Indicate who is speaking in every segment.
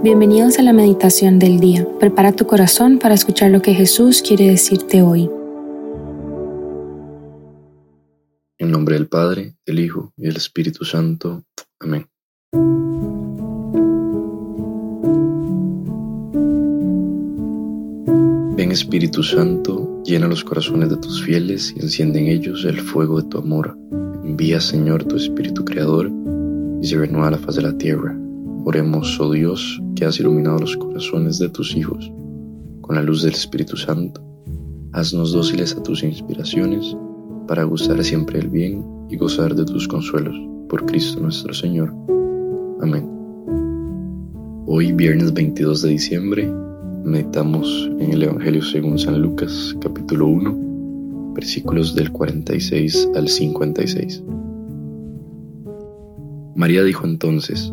Speaker 1: Bienvenidos a la meditación del día. Prepara tu corazón para escuchar lo que Jesús quiere decirte hoy.
Speaker 2: En nombre del Padre, del Hijo y del Espíritu Santo. Amén. Ven Espíritu Santo, llena los corazones de tus fieles y enciende en ellos el fuego de tu amor. Envía Señor tu Espíritu Creador y se renueva la faz de la tierra. Oremos, oh Dios, que has iluminado los corazones de tus hijos con la luz del Espíritu Santo. Haznos dóciles a tus inspiraciones para gustar siempre el bien y gozar de tus consuelos. Por Cristo nuestro Señor. Amén. Hoy, viernes 22 de diciembre, meditamos en el Evangelio según San Lucas, capítulo 1, versículos del 46 al 56. María dijo entonces,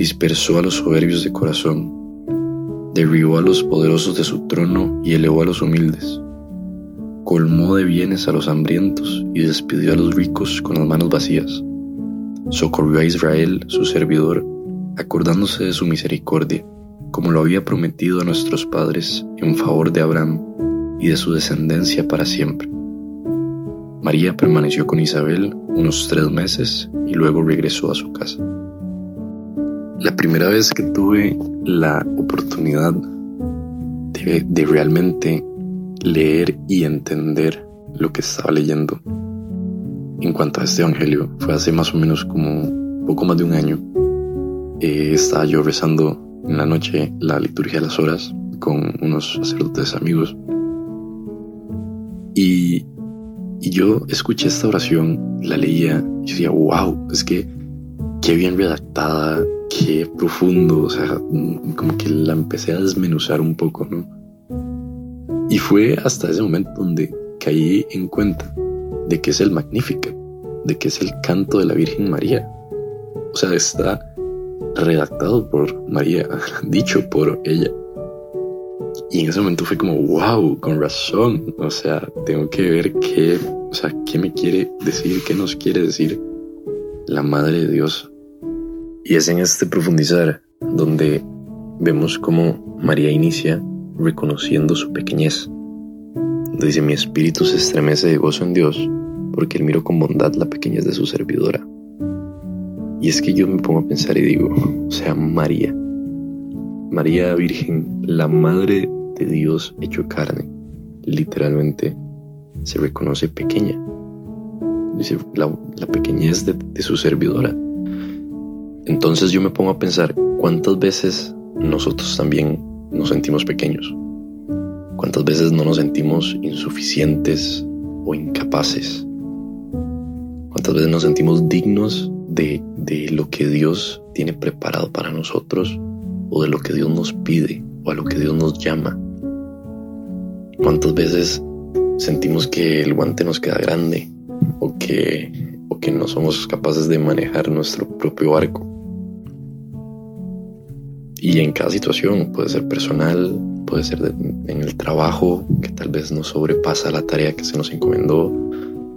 Speaker 2: dispersó a los soberbios de corazón, derribó a los poderosos de su trono y elevó a los humildes, colmó de bienes a los hambrientos y despidió a los ricos con las manos vacías, socorrió a Israel, su servidor, acordándose de su misericordia, como lo había prometido a nuestros padres en favor de Abraham y de su descendencia para siempre. María permaneció con Isabel unos tres meses y luego regresó a su casa. La primera vez que tuve la oportunidad de, realmente leer y entender lo que estaba leyendo en cuanto a este evangelio fue hace más o menos como poco más de un año. Eh, estaba yo rezando en la noche la liturgia de las horas con unos sacerdotes amigos y y yo escuché esta oración, la leía y decía, wow, es que qué bien redactada, qué profundo, o sea, como que la empecé a desmenuzar un poco, ¿no? Y fue hasta ese momento donde caí en cuenta de que es el Magnífica, de que es el canto de la Virgen María. O sea, está redactado por María, dicho por ella. Y en ese momento fue como, wow, con razón. O sea, tengo que ver qué, o sea, qué me quiere decir, qué nos quiere decir la Madre de Dios. Y es en este profundizar donde vemos cómo María inicia reconociendo su pequeñez. Dice, mi espíritu se estremece de gozo en Dios, porque Él miró con bondad la pequeñez de su servidora. Y es que yo me pongo a pensar y digo, o sea, María, María Virgen, la Madre Dios hecho carne. Literalmente se reconoce pequeña. Dice la, pequeñez de, de su servidora. Entonces yo me pongo a pensar cuántas veces nosotros también nos sentimos pequeños. Cuántas veces no nos sentimos insuficientes o incapaces. Cuántas veces nos sentimos dignos de, de lo que Dios tiene preparado para nosotros o de lo que Dios nos pide o a lo que Dios nos llama. ¿Cuántas veces sentimos que el guante nos queda grande o que, o que no somos capaces de manejar nuestro propio arco? Y en cada situación, puede ser personal, puede ser en el trabajo, que tal vez nos sobrepasa la tarea que se nos encomendó,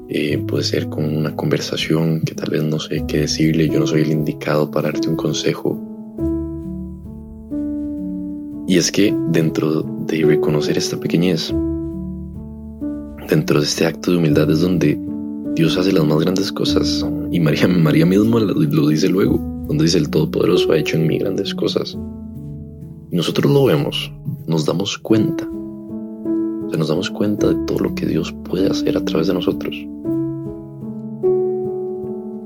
Speaker 2: eh, puede ser con una conversación que tal vez no sé qué decirle, yo no soy el indicado para darte un consejo. Y es que dentro de reconocer esta pequeñez, dentro de este acto de humildad es donde Dios hace las más grandes cosas. Y María, María mismo lo dice luego, donde dice el Todopoderoso ha hecho en mí grandes cosas. Nosotros lo vemos, nos damos cuenta. O sea, nos damos cuenta de todo lo que Dios puede hacer a través de nosotros.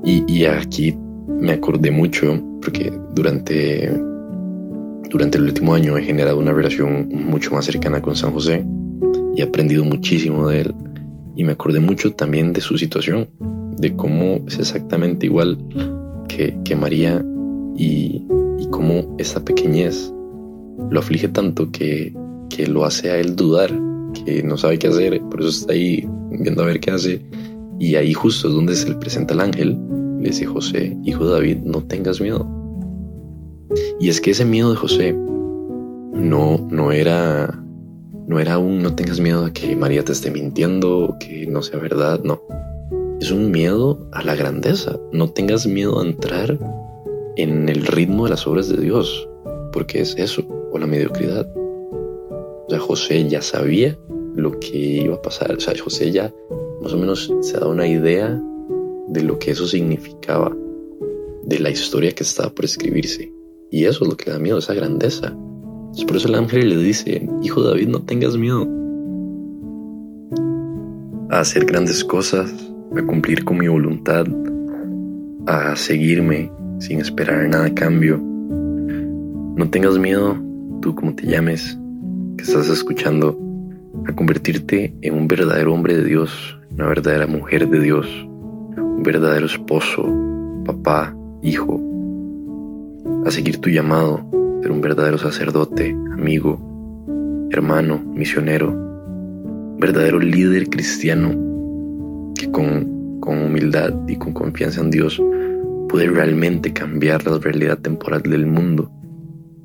Speaker 2: Y, y aquí me acordé mucho, porque durante durante el último año he generado una relación mucho más cercana con San José y he aprendido muchísimo de él. Y me acordé mucho también de su situación, de cómo es exactamente igual que, que María y, y cómo esa pequeñez lo aflige tanto que, que lo hace a él dudar, que no sabe qué hacer, por eso está ahí viendo a ver qué hace. Y ahí justo es donde se le presenta el ángel, le dice José, hijo de David, no tengas miedo. Y es que ese miedo de José no, no era no era un no tengas miedo a que María te esté mintiendo que no sea verdad, no. Es un miedo a la grandeza. No tengas miedo a entrar en el ritmo de las obras de Dios, porque es eso, o la mediocridad. O sea, José ya sabía lo que iba a pasar. O sea, José ya más o menos se da una idea de lo que eso significaba, de la historia que estaba por escribirse. Y eso es lo que le da miedo, esa grandeza. por eso el ángel le dice, hijo David, no tengas miedo a hacer grandes cosas, a cumplir con mi voluntad, a seguirme sin esperar nada a cambio. No tengas miedo, tú como te llames, que estás escuchando, a convertirte en un verdadero hombre de Dios, una verdadera mujer de Dios, un verdadero esposo, papá, hijo, a seguir tu llamado, ser un verdadero sacerdote, amigo, hermano, misionero, verdadero líder cristiano que con, con humildad y con confianza en Dios puede realmente cambiar la realidad temporal del mundo,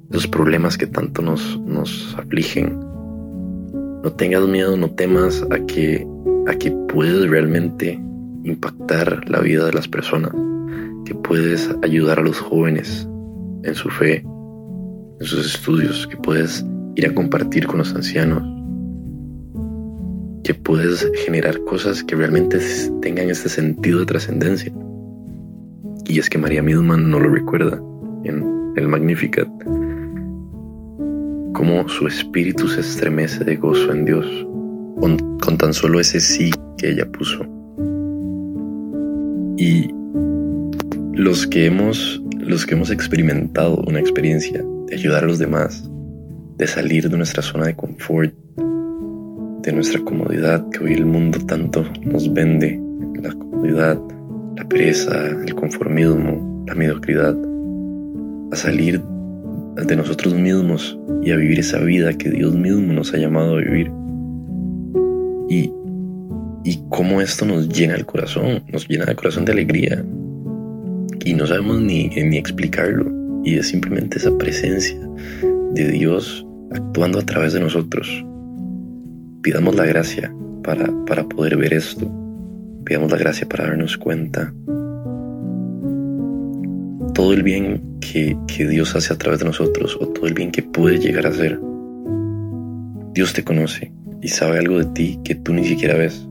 Speaker 2: los problemas que tanto nos, nos afligen. No tengas miedo, no temas a que, a que puedes realmente impactar la vida de las personas, que puedes ayudar a los jóvenes en su fe, en sus estudios, que puedes ir a compartir con los ancianos, que puedes generar cosas que realmente tengan este sentido de trascendencia. Y es que María misma no lo recuerda en el Magnificat, cómo su espíritu se estremece de gozo en Dios con, con tan solo ese sí que ella puso. Y los que hemos los que hemos experimentado una experiencia de ayudar a los demás, de salir de nuestra zona de confort, de nuestra comodidad que hoy el mundo tanto nos vende, la comodidad, la pereza, el conformismo, la mediocridad, a salir de nosotros mismos y a vivir esa vida que Dios mismo nos ha llamado a vivir. Y, y cómo esto nos llena el corazón, nos llena el corazón de alegría, y no sabemos ni, ni explicarlo. Y es simplemente esa presencia de Dios actuando a través de nosotros. Pidamos la gracia para, para poder ver esto. Pidamos la gracia para darnos cuenta. Todo el bien que, Dios hace a través de nosotros o todo el bien que puede llegar a hacer. Dios te conoce y sabe algo de ti que tú ni siquiera ves.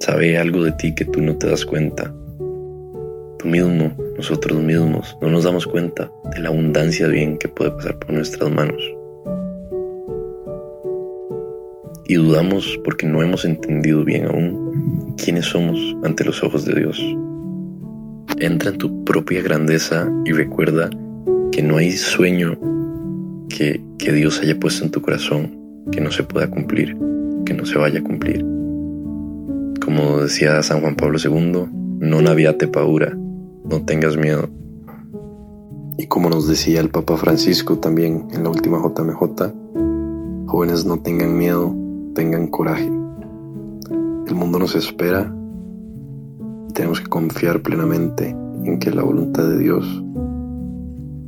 Speaker 2: Sabe algo de ti que tú no te das cuenta tú mismo, nosotros mismos, no nos damos cuenta de la abundancia de bien que puede pasar por nuestras manos. Y dudamos porque no hemos entendido bien aún quiénes somos ante los ojos de Dios. Entra en tu propia grandeza y recuerda que no hay sueño que, que Dios haya puesto en tu corazón que no se pueda cumplir, que no se vaya a cumplir. Como decía San Juan Pablo II, no naviate paura, no tengas miedo. Y como nos decía el Papa Francisco también en la última JMJ, jóvenes no tengan miedo, tengan coraje. El mundo nos espera tenemos que confiar plenamente en que la voluntad de Dios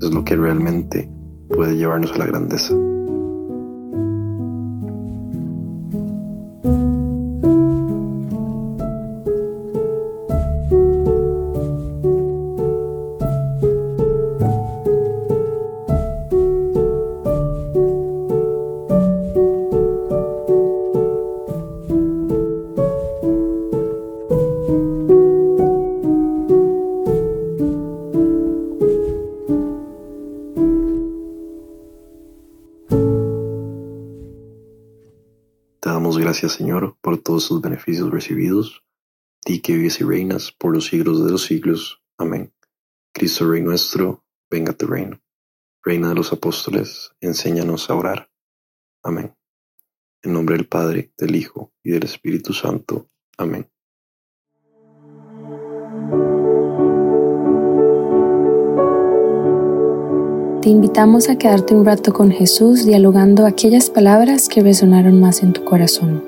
Speaker 2: es lo que realmente puede llevarnos a la grandeza. Gracias, Señor, por todos sus beneficios recibidos. Ti que vives y reinas por los siglos de los siglos. Amén. Cristo Rey nuestro, venga tu reino. Reina de los apóstoles, enséñanos a orar. Amén. En nombre del Padre, del Hijo y del Espíritu Santo. Amén.
Speaker 1: Te invitamos a quedarte un rato con Jesús dialogando aquellas palabras que resonaron más en tu corazón.